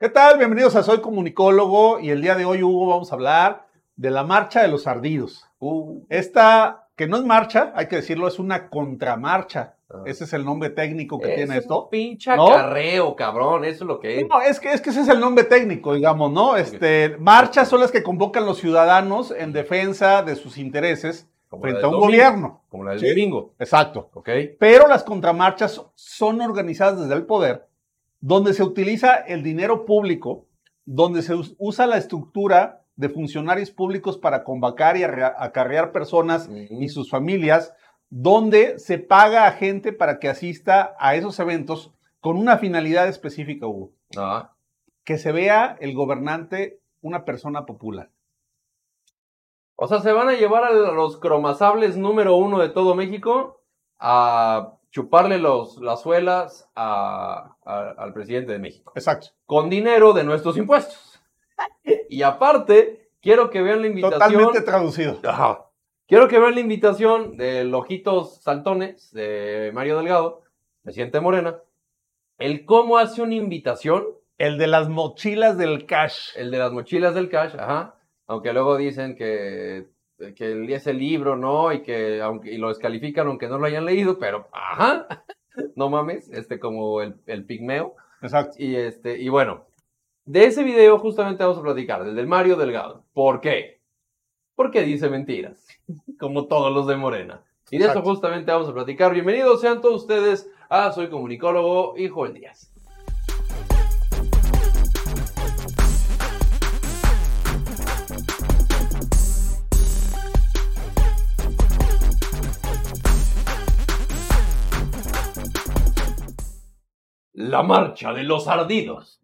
¿Qué tal? Bienvenidos a Soy Comunicólogo y el día de hoy, Hugo, vamos a hablar de la marcha de los ardidos. Uh, Esta, que no es marcha, hay que decirlo, es una contramarcha. Ah. Ese es el nombre técnico que es tiene un esto. pinche ¿No? acarreo, cabrón. Eso es lo que es. No, es que, es que ese es el nombre técnico, digamos, ¿no? Este, marchas son las que convocan los ciudadanos en defensa de sus intereses Como frente a un domingo, gobierno. Como la del Sí. domingo. Exacto. ¿Ok? Pero las contramarchas son organizadas desde el poder, donde se utiliza el dinero público, donde se us- usa la estructura de funcionarios públicos para convocar y arrea- acarrear personas y sus familias, donde se paga a gente para que asista a esos eventos con una finalidad específica, Hugo. Ah, Que se vea el gobernante una persona popular. O sea, se van a llevar a los cromasables número uno de todo México a chuparle los, las suelas a- a- al presidente de México. Exacto. Con dinero de nuestros impuestos. Y aparte, quiero que vean la invitación. Totalmente traducido. Ajá. Quiero que vean la invitación de Ojitos Saltones de Mario Delgado, presidente de Morena. El cómo hace una invitación, El de las mochilas del cash. el de las mochilas del cash, ajá. Aunque luego dicen que, que el- ese libro, ¿no? Y que aunque, y lo descalifican aunque no lo hayan leído, pero ajá. No mames, este como el, el pigmeo. Exacto. Y este, y bueno, de ese video justamente vamos a platicar, del del Mario Delgado. ¿Por qué? Porque dice mentiras, como todos los de Morena. Y de Exacto. eso justamente vamos a platicar. Bienvenidos sean todos ustedes a Soy Comunicólogo y Joel Díaz. La marcha de los ardidos.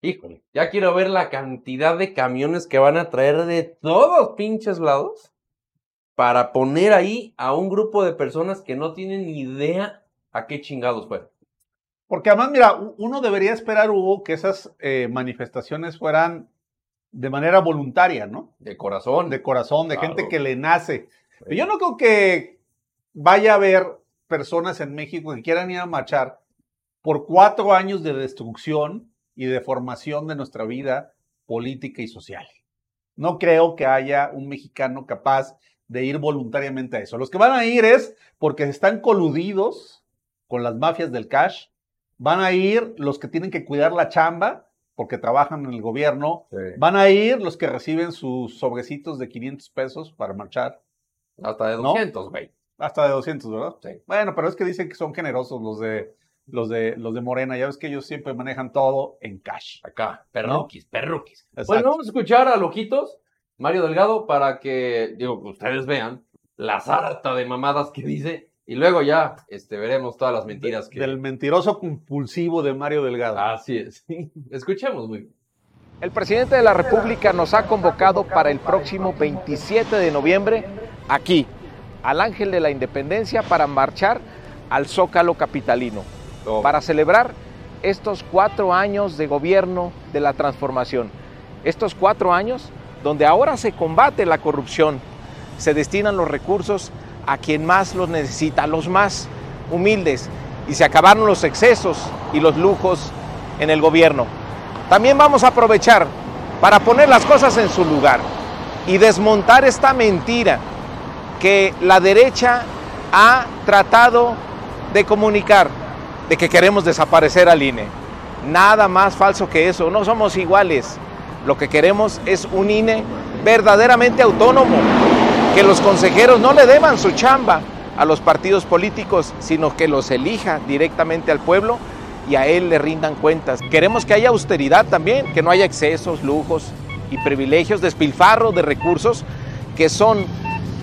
Híjole, ya quiero ver la cantidad de camiones que van a traer de todos pinches lados para poner ahí a un grupo de personas que no tienen ni idea a qué chingados fueron. Porque además, mira, uno debería esperar, Hugo, que esas eh, manifestaciones fueran de manera voluntaria, ¿no? De corazón. De corazón, de Claro. gente que le nace. Yo no creo que vaya a haber personas en México que quieran ir a marchar por cuatro años de destrucción y de formación de nuestra vida política y social. No creo que haya un mexicano capaz de ir voluntariamente a eso. Los que van a ir es porque están coludidos con las mafias del cash. Van a ir los que tienen que cuidar la chamba porque trabajan en el gobierno. Sí. Van a ir los que reciben sus sobrecitos de 500 pesos para marchar. Hasta de ¿No? 200, güey. Hasta de 200, ¿verdad? Sí. Bueno, pero es que dicen que son generosos los de los de los de Morena. Ya ves que ellos siempre manejan todo en cash. Acá, perruquis, perruquis. Exacto. Bueno, vamos a escuchar a Lojitos, Mario Delgado, para que, digo, que ustedes vean la sarta de mamadas que dice y luego ya este, veremos todas las mentiras que... Del mentiroso compulsivo de Mario Delgado. Así es. Escuchemos, muy bien. El presidente de la República nos ha convocado para el próximo 27 de noviembre aquí, al Ángel de la Independencia, para marchar al Zócalo Capitalino, para celebrar estos cuatro años de gobierno de la transformación. Estos cuatro años donde ahora se combate la corrupción, se destinan los recursos a quien más los necesita, a los más humildes, y se acabaron los excesos y los lujos en el gobierno. También vamos a aprovechar para poner las cosas en su lugar y desmontar esta mentira que la derecha ha tratado de comunicar, de que queremos desaparecer al INE. Nada más falso que eso, no somos iguales. Lo que queremos es un INE verdaderamente autónomo, que los consejeros no le deban su chamba a los partidos políticos, sino que los elija directamente al pueblo y a él le rindan cuentas. Queremos que haya austeridad también, que no haya excesos, lujos y privilegios, despilfarro de recursos que son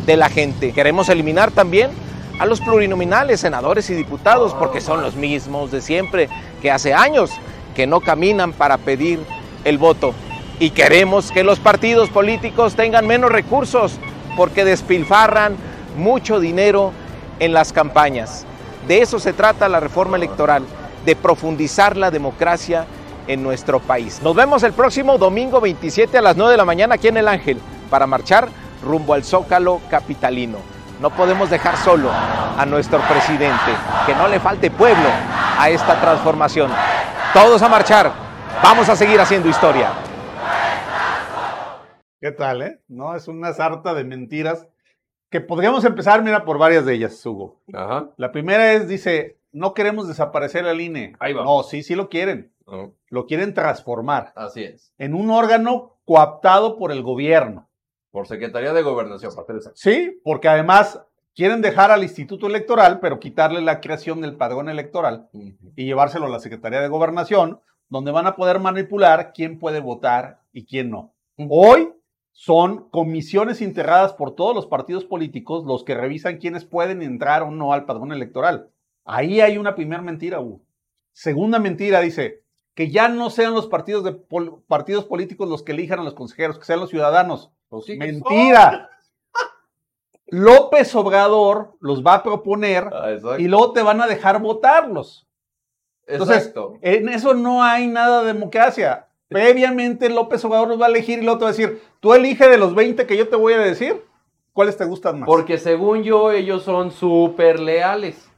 de la gente. Queremos eliminar también a los plurinominales, senadores y diputados, porque son los mismos de siempre, que hace años que no caminan para pedir el voto. Y queremos que los partidos políticos tengan menos recursos, porque despilfarran mucho dinero en las campañas. De eso se trata la reforma electoral, de profundizar la democracia en nuestro país. Nos vemos el próximo domingo 27 a las 9 de la mañana aquí en El Ángel para marchar rumbo al Zócalo Capitalino. No podemos dejar solo a nuestro presidente, que no le falte pueblo a esta transformación. Todos a marchar Vamos a seguir haciendo historia. ¿Qué tal, eh? No, es una sarta de mentiras que podríamos empezar, mira, por varias de ellas, Hugo. Ajá. La primera es, dice, no queremos desaparecer el INE. Ahí va. No, sí, sí lo quieren. No, Lo quieren transformar Así es. en un órgano coaptado por el gobierno. Por Secretaría de Gobernación. Sí, porque además quieren dejar al Instituto Electoral, pero quitarle la creación del padrón electoral y llevárselo a la Secretaría de Gobernación, donde van a poder manipular quién puede votar y quién no. Hoy son comisiones integradas por todos los partidos políticos los que revisan quiénes pueden entrar o no al padrón electoral. Ahí hay una primera mentira, Hugo. Segunda mentira dice que ya no sean los partidos, de pol- partidos políticos los que elijan a los consejeros, que sean los ciudadanos. Pues Mentira. López Obrador los va a proponer. Ah, y luego te van a dejar votarlos. Entonces, Exacto. En eso no hay nada de democracia. Previamente López Obrador los va a elegir y luego te va a decir, tú elige de los 20 que yo te voy a decir, ¿cuáles te gustan más? Porque según yo, ellos son súper leales.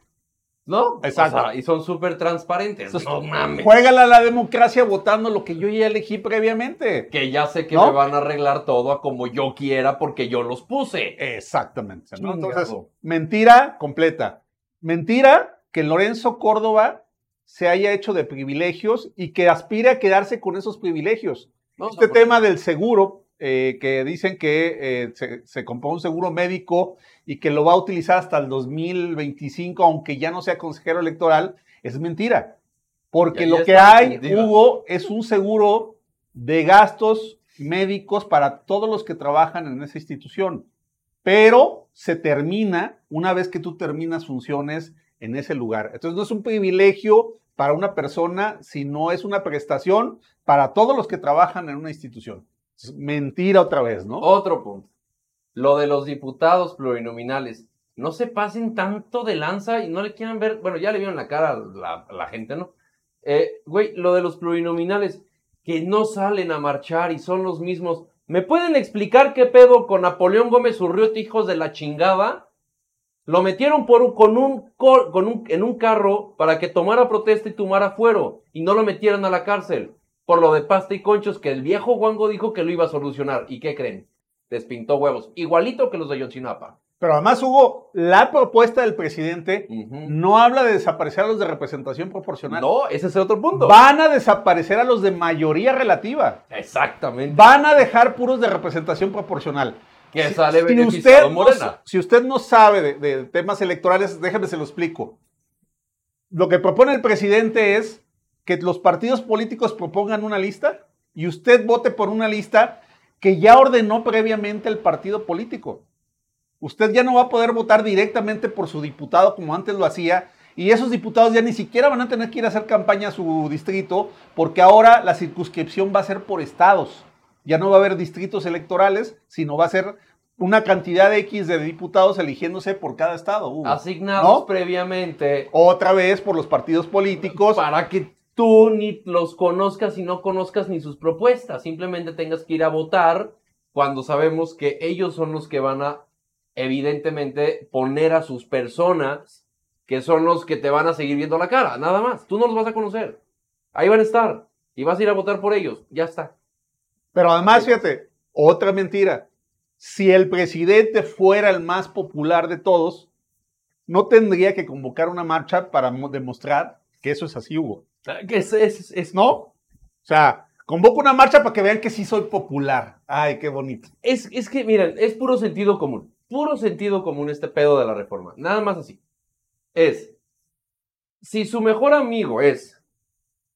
¿No? Exacto. O sea, y son súper transparentes. Entonces, no mames. Juégala la democracia votando lo que yo ya elegí previamente. Que ya sé que ¿No? me van a arreglar todo a como yo quiera porque yo los puse. Exactamente. Entonces, mentira completa. Mentira que Lorenzo Córdoba se haya hecho de privilegios y que aspire a quedarse con esos privilegios. Este tema del seguro, eh, que dicen que eh, se, se compró un seguro médico y que lo va a utilizar hasta el 2025, aunque ya no sea consejero electoral, es mentira. Porque lo que hay. Hugo, es un seguro de gastos médicos para todos los que trabajan en esa institución. Pero se termina una vez que tú terminas funciones en ese lugar. Entonces no es un privilegio para una persona, sino es una prestación para todos los que trabajan en una institución. Mentira otra vez, ¿no? Otro punto. Lo de los diputados plurinominales. No se pasen tanto de lanza y no le quieran ver. Bueno, ya le vieron la cara a la, gente, ¿no? Eh, güey, lo de los plurinominales que no salen a marchar y son los mismos. ¿Me pueden explicar qué pedo con Napoleón Gómez Urriote, hijos de la chingada? Lo metieron con un, co- con un- en un carro para que tomara protesta y tomara fuero y no lo metieran a la cárcel por lo de pasta y conchos que el viejo Wango dijo que lo iba a solucionar. ¿Y qué creen? Despintó huevos, igualito que los de Yotzinapa. Pero además, Hugo, la propuesta del presidente no habla de desaparecer a los de representación proporcional. No, ese es otro punto. Van a desaparecer a los de mayoría relativa. Exactamente. Van a dejar puros de representación proporcional. Que Si- sale si usted, no, Morena. sa- si usted no sabe de, de temas electorales, déjeme se lo explico. Lo que propone el presidente es que los partidos políticos propongan una lista y usted vote por una lista que ya ordenó previamente el partido político. Usted ya no va a poder votar directamente por su diputado como antes lo hacía y esos diputados ya ni siquiera van a tener que ir a hacer campaña a su distrito porque ahora la circunscripción va a ser por estados. Ya no va a haber distritos electorales, sino va a ser una cantidad X de diputados eligiéndose por cada estado. Hugo. Asignados ¿No? previamente Otra vez por los partidos políticos. para que tú ni los conozcas y no conozcas ni sus propuestas. Simplemente tengas que ir a votar cuando sabemos que ellos son los que van a, evidentemente, poner a sus personas, que son los que te van a seguir viendo la cara. Nada más. Tú no los vas a conocer. Ahí van a estar. Y vas a ir a votar por ellos. Ya está. Pero además, fíjate, otra mentira. Si el presidente fuera el más popular de todos, no tendría que convocar una marcha para mo- demostrar que eso es así, Hugo. Es, es- es- ¿No? O sea, convoco una marcha para que vean que sí soy popular. Ay, qué bonito. Es, es que, miren, es puro sentido común. Puro sentido común este pedo de la reforma. Nada más así. Es, si su mejor amigo es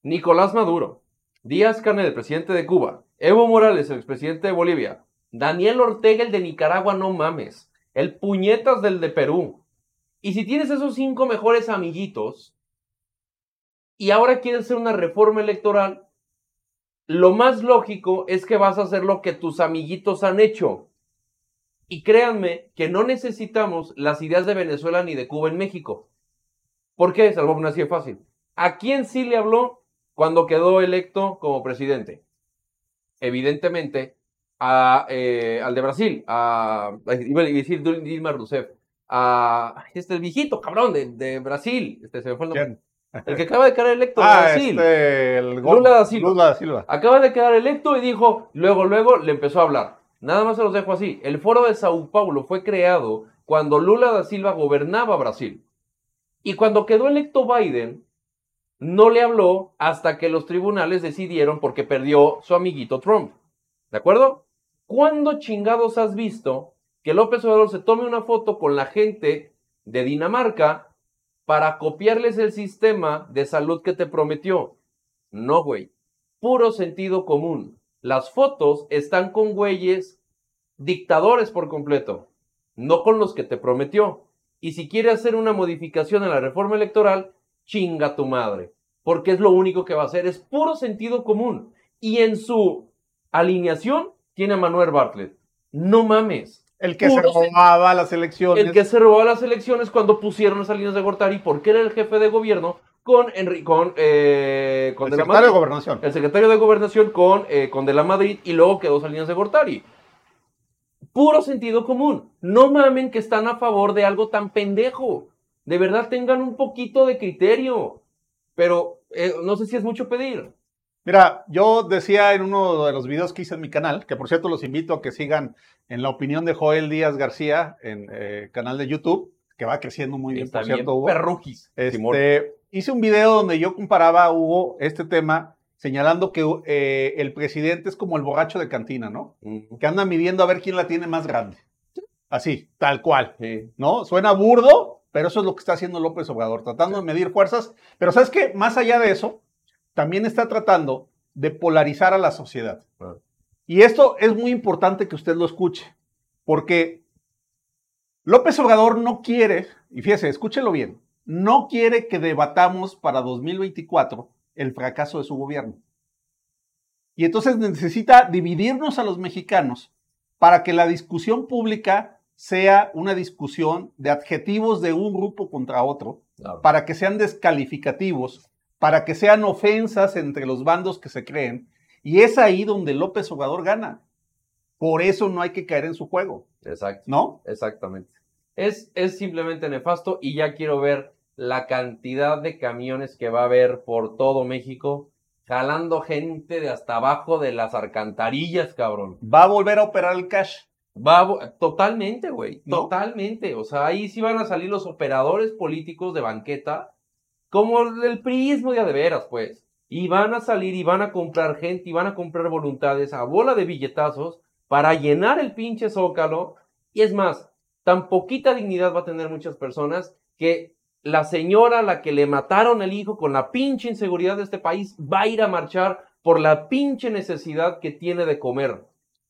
Nicolás Maduro, Díaz Canel, el presidente de Cuba, Evo Morales, el expresidente de Bolivia, Daniel Ortega, el de Nicaragua, no mames, el puñetas del de Perú. Y si tienes esos cinco mejores amiguitos y ahora quieres hacer una reforma electoral, lo más lógico es que vas a hacer lo que tus amiguitos han hecho. Y créanme que no necesitamos las ideas de Venezuela ni de Cuba en México. ¿Por qué? Se lo voy a poner así de fácil. ¿A quién sí le habló cuando quedó electo como presidente? Evidentemente, a, eh, al de Brasil, a, a decir Dilma Rousseff, a este viejito cabrón de, de Brasil, este se me fue el nombre. El que acaba de quedar electo Ah, Brasil. este, el gol- Lula da Silva. Lula da Silva. Acaba de quedar electo y dijo, luego, luego le empezó a hablar. Nada más se los dejo así. El foro de Sao Paulo fue creado cuando Lula da Silva gobernaba Brasil. Y cuando quedó electo Biden, no le habló hasta que los tribunales decidieron porque perdió su amiguito Trump. ¿De acuerdo? ¿Cuándo chingados has visto que López Obrador se tome una foto con la gente de Dinamarca para copiarles el sistema de salud que te prometió? No, güey. Puro sentido común. Las fotos están con güeyes dictadores por completo, no con los que te prometió. Y si quiere hacer una modificación en la reforma electoral, chinga tu madre. Porque es lo único que va a hacer. Es puro sentido común. Y en su alineación tiene a Manuel Bartlett. No mames. El que se robaba las elecciones. El que se robó las elecciones cuando pusieron a Salinas de Gortari porque era el jefe de gobierno con, Enri- con, eh, con el de la secretario de. Gobernación. El secretario de Gobernación con, eh, con De la Madrid y luego quedó Salinas de Gortari. Puro sentido común. No mamen que están a favor de algo tan pendejo. De verdad tengan un poquito de criterio. Pero eh, no sé si es mucho pedir. Mira, yo decía en uno de los videos que hice en mi canal, que por cierto los invito a que sigan en la opinión de Joel Díaz García en eh, canal de YouTube, que va creciendo muy bien, Está por bien cierto, Hugo. perrujis. Este, hice un video donde yo comparaba, Hugo, este tema, señalando que eh, el presidente es como el borracho de cantina, ¿no? Que anda midiendo a ver quién la tiene más grande. Así, tal cual. Sí. ¿no? Suena burdo, pero eso es lo que está haciendo López Obrador, tratando de medir fuerzas. Pero ¿sabes qué? Más allá de eso, también está tratando de polarizar a la sociedad. Claro. Y esto es muy importante que usted lo escuche, porque López Obrador no quiere, y fíjese, escúchelo bien, no quiere que debatamos para 2024 el fracaso de su gobierno. Y entonces necesita dividirnos a los mexicanos para que la discusión pública sea una discusión de adjetivos de un grupo contra otro, Claro. para que sean descalificativos, para que sean ofensas entre los bandos que se creen. Y es ahí donde López Obrador gana. Por eso no hay que caer en su juego, Exacto. ¿no? Exactamente. Es, es simplemente nefasto y ya quiero ver la cantidad de camiones que va a haber por todo México jalando gente de hasta abajo de las alcantarillas, cabrón. Va a volver a operar el cash. Va a totalmente, güey. ¿No? Totalmente. O sea, ahí sí van a salir los operadores políticos de banqueta, como el priismo de a de veras, pues. Y van a salir y van a comprar gente y van a comprar voluntades a bola de billetazos para llenar el pinche zócalo. Y es más, tan poquita dignidad va a tener muchas personas que la señora a la que le mataron el hijo con la pinche inseguridad de este país va a ir a marchar por la pinche necesidad que tiene de comer.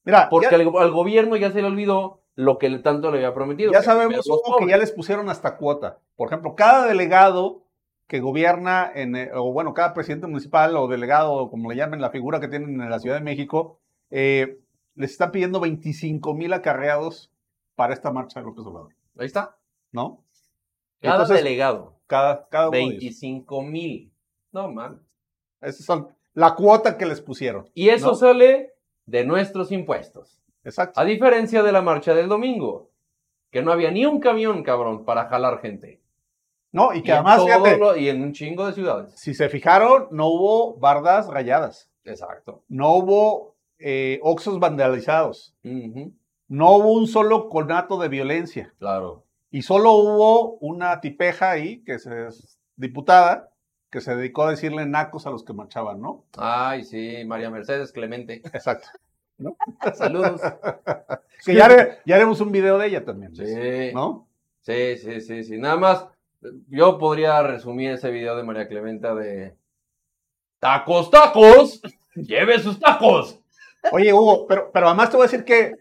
Mira, Porque ya, al, al gobierno ya se le olvidó lo que tanto le había prometido. ya sabemos que ya les pusieron hasta cuota. Por ejemplo, cada delegado que gobierna, en, eh, o bueno, cada presidente municipal o delegado, o como le llamen la figura que tienen en la Ciudad de México, eh, les están pidiendo 25 mil acarreados para esta marcha de López Obrador, Ahí está. ¿no? Cada Entonces, delegado. Cada, cada uno de ellos. 25 mil. No, man. Esa son la cuota que les pusieron. Y eso ¿No? sale de nuestros impuestos. Exacto. A diferencia de la marcha del domingo, que no había ni un camión, cabrón, para jalar gente. No, y que Y en además, fíjate, lo- y en un chingo de ciudades. si se fijaron, no hubo bardas rayadas, Exacto. no hubo eh, oxos vandalizados, no hubo un solo conato de violencia. Claro. Y solo hubo una tipeja ahí, que se, es diputada, que se dedicó a decirle nacos a los que marchaban, ¿no? Ay, sí, María Mercedes Clemente. Exacto. Saludos. Que ya, ya haremos un video de ella también, Sí. ¿no? Sí, sí, sí, sí. Nada más, yo podría resumir ese video de María Clementa de tacos, tacos, lleve sus tacos. Oye, Hugo, pero, pero además te voy a decir que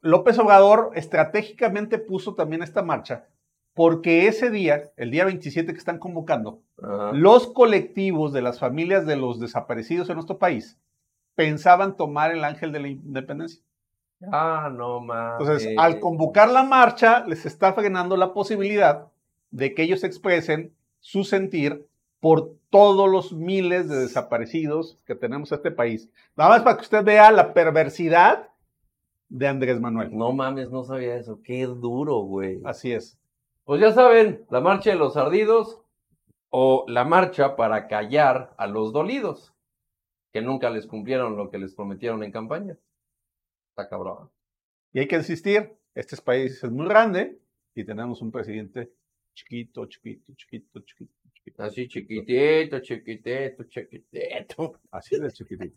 López Obrador estratégicamente puso también esta marcha porque ese día, el día 27 que están convocando, Ajá. los colectivos de las familias de los desaparecidos en nuestro país pensaban tomar el ángel de la independencia. Ah, no mames. Entonces, al convocar la marcha, les está frenando la posibilidad de que ellos expresen su sentir por todos los miles de desaparecidos que tenemos en este país. Nada más para que usted vea la perversidad de Andrés Manuel. No mames, no sabía eso. Qué duro, güey. Así es. Pues ya saben, la marcha de los ardidos o la marcha para callar a los dolidos, que nunca les cumplieron lo que les prometieron en campaña. Está cabrón. Y hay que insistir, este país es muy grande y tenemos un presidente chiquito, chiquito, chiquito, chiquito, chiquito. Así chiquitito, chiquitito, chiquitito. Así de chiquitito.